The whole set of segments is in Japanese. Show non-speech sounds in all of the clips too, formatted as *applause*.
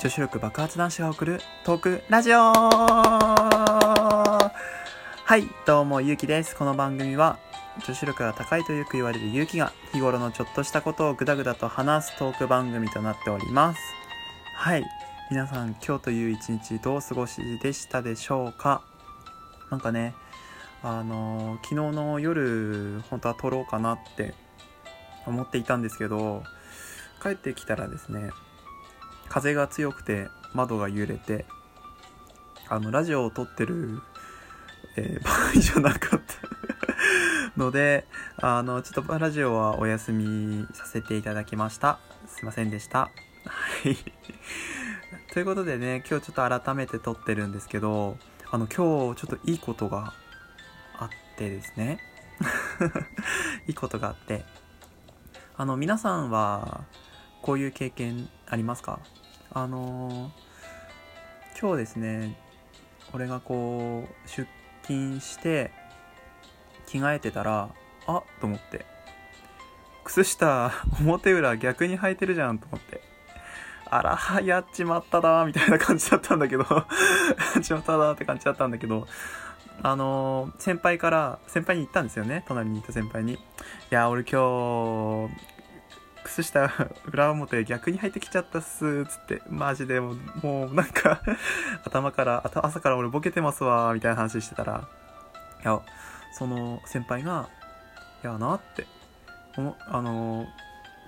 女子力爆発男子が送るトークラジオはい、どうもゆうきです。この番組は女子力が高いとよく言われるゆうきが日頃のちょっとしたことをぐだぐだと話すトーク番組となっております。はい、皆さん今日という一日どう過ごしでしたでしょうか？なんかね、あの昨日の夜本当は撮ろうかなって思っていたんですけど帰ってきたらですね風が強くて窓が揺れてあのラジオを撮ってる、えー、*laughs* 場合じゃなかった。*laughs* のであのちょっとラジオはお休みさせていただきました。すいませんでした。はい。*laughs* ということでね今日ちょっと改めて撮ってるんですけどあの今日ちょっといいことがあってですね。いいことがあって。あの皆さんはこういう経験ありますか？あの今日ですね俺がこう出勤して着替えてたらあと思って。靴下表裏逆に履いてるじゃんと思って。あらはやっちまったなみたいな感じだったんだけど。やっちまったなって感じだったんだけど。あの先輩から先輩に言ったんですよね。隣にいた先輩に「いや俺今日靴下 *laughs* 裏表逆に履いてきちゃったっすつって。マジでもうもうなんか *laughs* 頭から朝から俺ボケてますわみたいな話してたらいやその先輩が「いやな」って。あの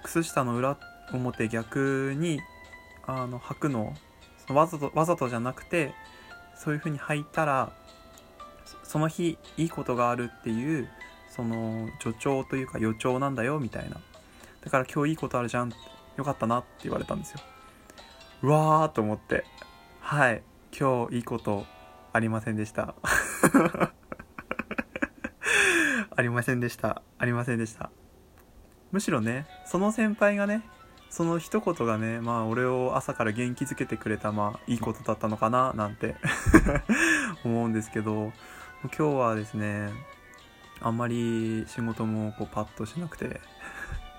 靴下の裏表逆にあの履くのわざとわざとじゃなくてそういう風に履いたらその日いいことがあるっていうその助長というか予兆なんだよみたいな。だから今日いいことあるじゃん。よかったなって言われたんですよ。うわーと思って。はい。今日いいことありませんでした。*laughs* ありませんでした。ありませんでした。むしろねその先輩がねその一言がねまあ俺を朝から元気づけてくれたまあいいことだったのかななんて。*laughs* 思うんですけど今日はですねあんまり仕事もこうパッとしなくて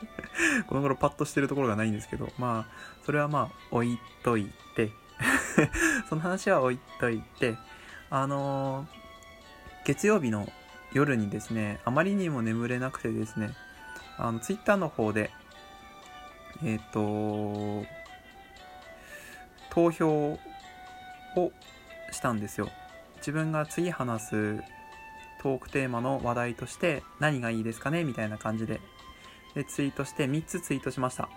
*laughs* この頃パッとしてるところがないんですけどまあそれはまあ置いといて *laughs* その話は置いといてあのー、月曜日の夜にですねあまりにも眠れなくてですねあのツイッターの方でえっ、ー、と投票をしたんですよ。自分が次話すトークテーマの話題として何がいいですかねみたいな感じででツイートして3つツイートしました、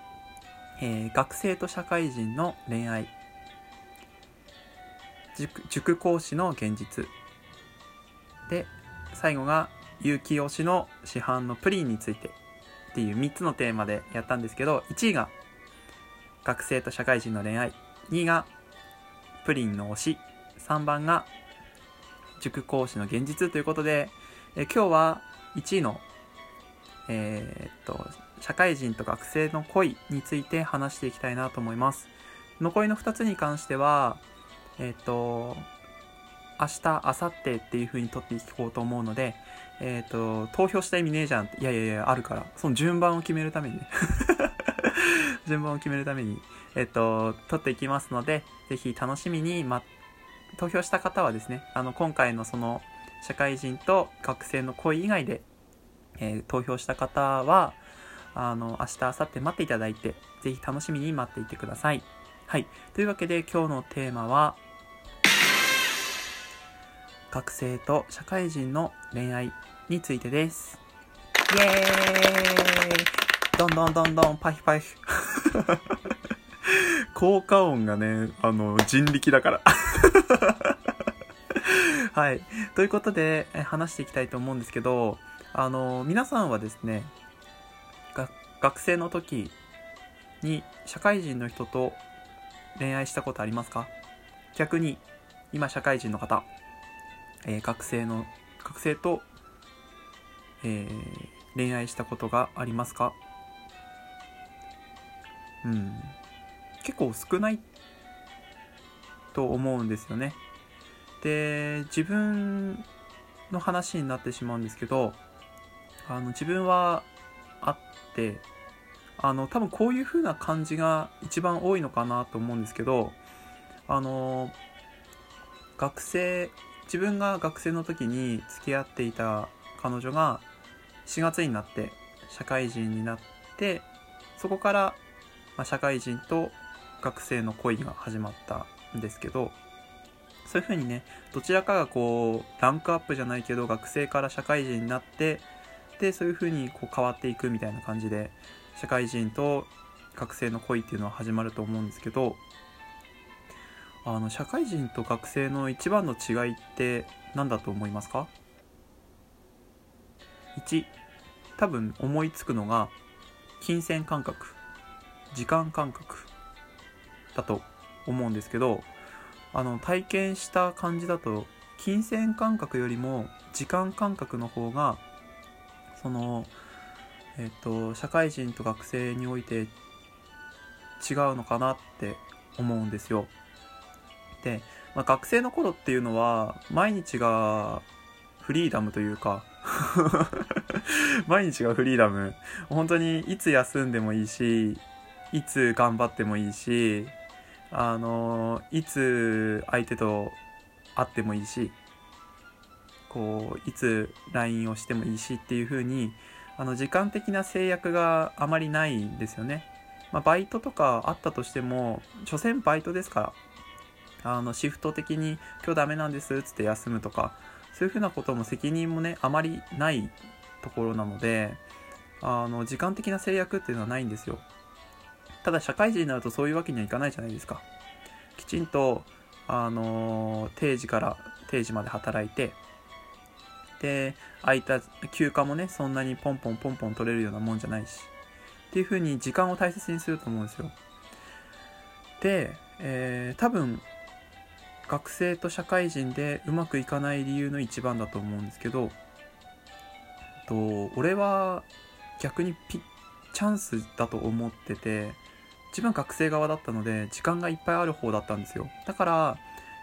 えー、学生と社会人の恋愛。塾塾講師の現実。で最後が有機推しの市販のプリンについて。っていう3つのテーマでやったんですけど1位が学生と社会人の恋愛。2位がプリンの推し。3番が塾講師の現実ということで、え今日は1位の、えー、っと、社会人と学生の恋について話していきたいなと思います。残りの2つに関しては、えー、っと、明日、明後日っていう風に取っていこうと思うので、えっ、と、投票した意味ねえじゃんって。いやいやいや、あるから。その順番を決めるためにね。*laughs* 順番を決めるために、えっ、と、取っていきますので、ぜひ楽しみに待投票した方はですね、あの、今回のその、社会人と学生の恋以外で、えー、投票した方は、あの、明日、明後日待っていただいて、ぜひ楽しみに待っていてください。はい。というわけで今日のテーマは、学生と社会人の恋愛についてです。イエーイどんどんどんどんパヒパヒ。*laughs* 効果音がね、あの、人力だから。*laughs* はい。ということで、話していきたいと思うんですけど、あの、皆さんはですね、学生の時に社会人の人と恋愛したことありますか？逆に、今社会人の方、えー、学生の、学生と、えー、恋愛したことがありますか？うん。結構少ないと思うんですよね。で、自分の話になってしまうんですけど、あの、自分はあって、あの、多分こういう風な感じが一番多いのかなと思うんですけど、あの学生自分が学生の時に付き合っていた彼女が4月になって社会人になってそこから、まあ、社会人と学生の恋が始まったんですけどそういうふうにねどちらかがこうランクアップじゃないけど学生から社会人になってでそういうふうにこう変わっていくみたいな感じで社会人と学生の恋っていうのは始まると思うんですけどあの社会人と学生の一番の違いって何だと思いますか ?1 多分思いつくのが金銭感覚時間感覚だと思うんですけどあの体験した感じだと金銭感覚よりも時間感覚の方がそのえっ、と社会人と学生において違うのかなって思うんですよ。で、まあ、学生の頃っていうのは毎日がフリーダムというか *laughs* 毎日がフリーダム本当にいつ休んでもいいしいつ頑張ってもいいしあのいつ相手と会ってもいいしこういつ LINE をしてもいいしっていう風にあの時間的な制約があまりないんですよね。まあ、バイトとかあったとしても所詮バイトですからあのシフト的に今日ダメなんですっつって休むとかそういうふうなことも責任もねあまりないところなのであの時間的な制約っていうのはないんですよただ社会人になるとそういうわけにはいかないじゃないですかきちんとあの定時から定時まで働いてで空いた休暇もねそんなにポンポンポンポン取れるようなもんじゃないし。っていう風に時間を大切にすると思うんですよ。で、えー、多分学生と社会人でうまくいかない理由の一番だと思うんですけどと俺は逆にピチャンスだと思ってて自分学生側だったので時間がいっぱいある方だったんですよ。だから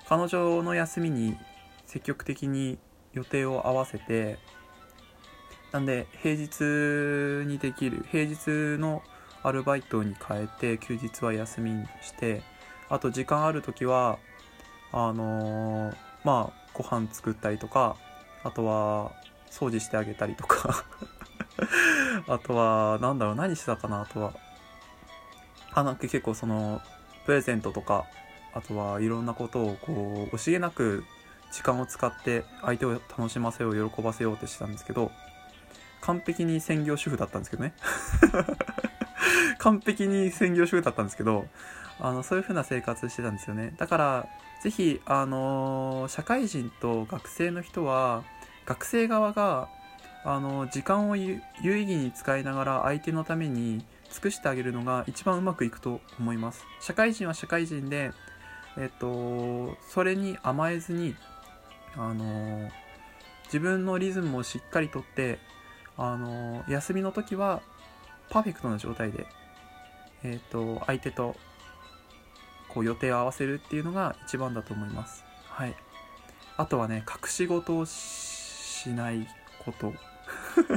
彼女の休みに積極的に予定を合わせてなんで平日にできる平日のアルバイトに変えて休日は休みにしてあと時間ある時はあのー、まあご飯作ったりとかあとは掃除してあげたりとか *laughs* あとはなんだろう何してたかなあとは。あなんか結構そのプレゼントとかあとはいろんなことをこう惜しげなく時間を使って相手を楽しませよう喜ばせようってしてたんですけど完璧に専業主婦だったんですけどね。*laughs* 完璧に専業主婦だったんですけどあのそういう風な生活してたんですよね。だから是非あの社会人と学生の人は学生側があの時間を有意義に使いながら相手のために尽くしてあげるのが一番うまくいくと思います。社会人は社会人でえっとそれに甘えずにあの自分のリズムをしっかりとってあの休みの時はパーフェクトな状態で、えっ、ー、と相手とこう予定を合わせるっていうのが一番だと思います。はい。あとはね、隠し事をしないこと。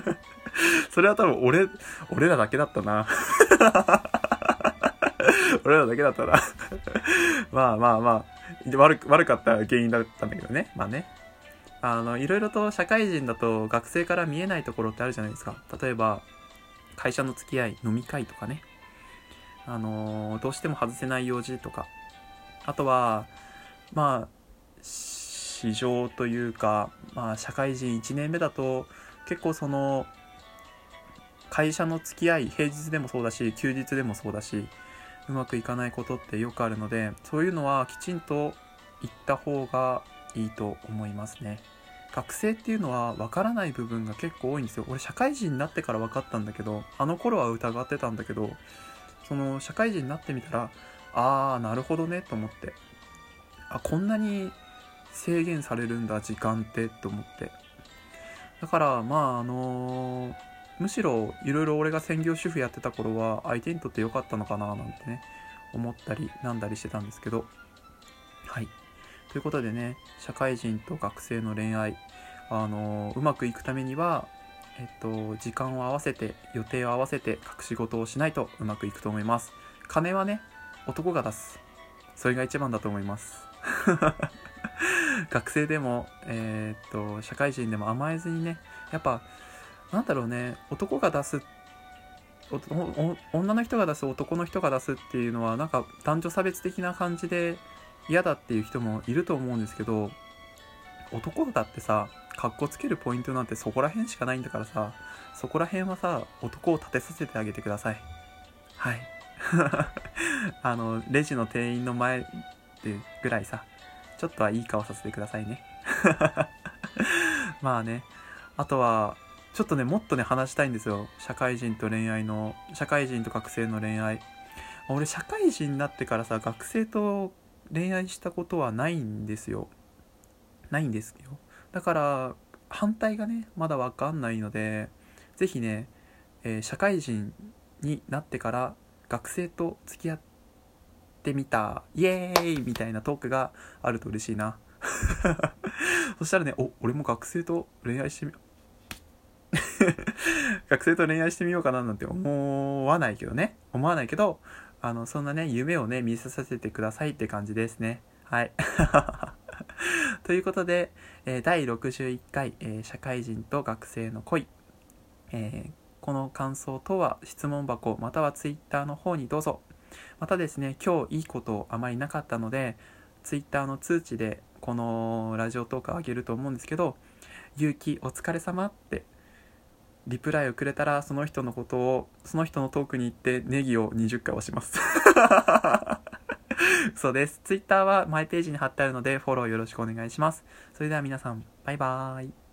*laughs* それは多分俺、俺らだけだったな。*laughs* 俺らだけだったな *laughs* まあまあまあ、*laughs* 悪悪かった原因だったんだけどね。まあね。あの、いろいろと社会人だと学生から見えないところってあるじゃないですか。例えば、会社の付き合い、飲み会とかね。あのどうしても外せない用事とか。あとは、まあ、市場というか、まあ、社会人1年目だと、結構その、会社の付き合い、平日でもそうだし、休日でもそうだし、うまくいかないことってよくあるのでそういうのはきちんと言った方がいいと思いますね。学生っていうのは分からない部分が結構多いんですよ。俺社会人になってから分かったんだけどあの頃は疑ってたんだけどその社会人になってみたらああなるほどねと思ってあこんなに制限されるんだ時間ってと思って。だからまああのーむしろいろいろ俺が専業主婦やってた頃は相手にとって良かったのかななんてね思ったりなんだりしてたんですけど。はい。ということでね社会人と学生の恋愛あのうまくいくためにはえっと時間を合わせて予定を合わせて隠し事をしないとうまくいくと思います。金はね男が出す。それが一番だと思います。*laughs* 学生でも、えー、っと社会人でも甘えずにねやっぱなんだろうね。男が出す女の人が出す男の人が出すっていうのはなんか男女差別的な感じで嫌だっていう人もいると思うんですけど男だってさかっこつけるポイントなんてそこら辺しかないんだからさそこら辺はさ男を立てさせてあげてください。はい。*laughs* あのレジの店員の前ってぐらいさちょっとはいい顔させてくださいね。*laughs* まあね。あとはちょっとねもっとね話したいんですよ。社会人と恋愛の社会人と学生の恋愛。俺社会人になってからさ学生と恋愛したことはないんですよ。ないんですよ。だから反対がねまだ分かんないので是非ね、えー、社会人になってから学生と付き合ってみたイエーイ!みたいなトークがあると嬉しいな。*laughs* そしたらねお俺も学生と恋愛してみ *laughs* 学生と恋愛してみようかななんて思わないけどね。思わないけどあのそんなね夢をね見せさせてくださいって感じですね。はい。*laughs* ということで、えー、第61回、えー、社会人と学生の恋、えー、この感想等は質問箱または Twitter の方にどうぞ。またですね今日いいことあまりなかったので Twitter の通知でこのラジオトークあげると思うんですけど「勇気お疲れ様ってリプライをくれたらその人のことをその人のトークに行ってネギを20回押します *laughs* そうです。Twitter はマイページに貼ってあるのでフォローよろしくお願いします。それでは皆さん、バイバーイ。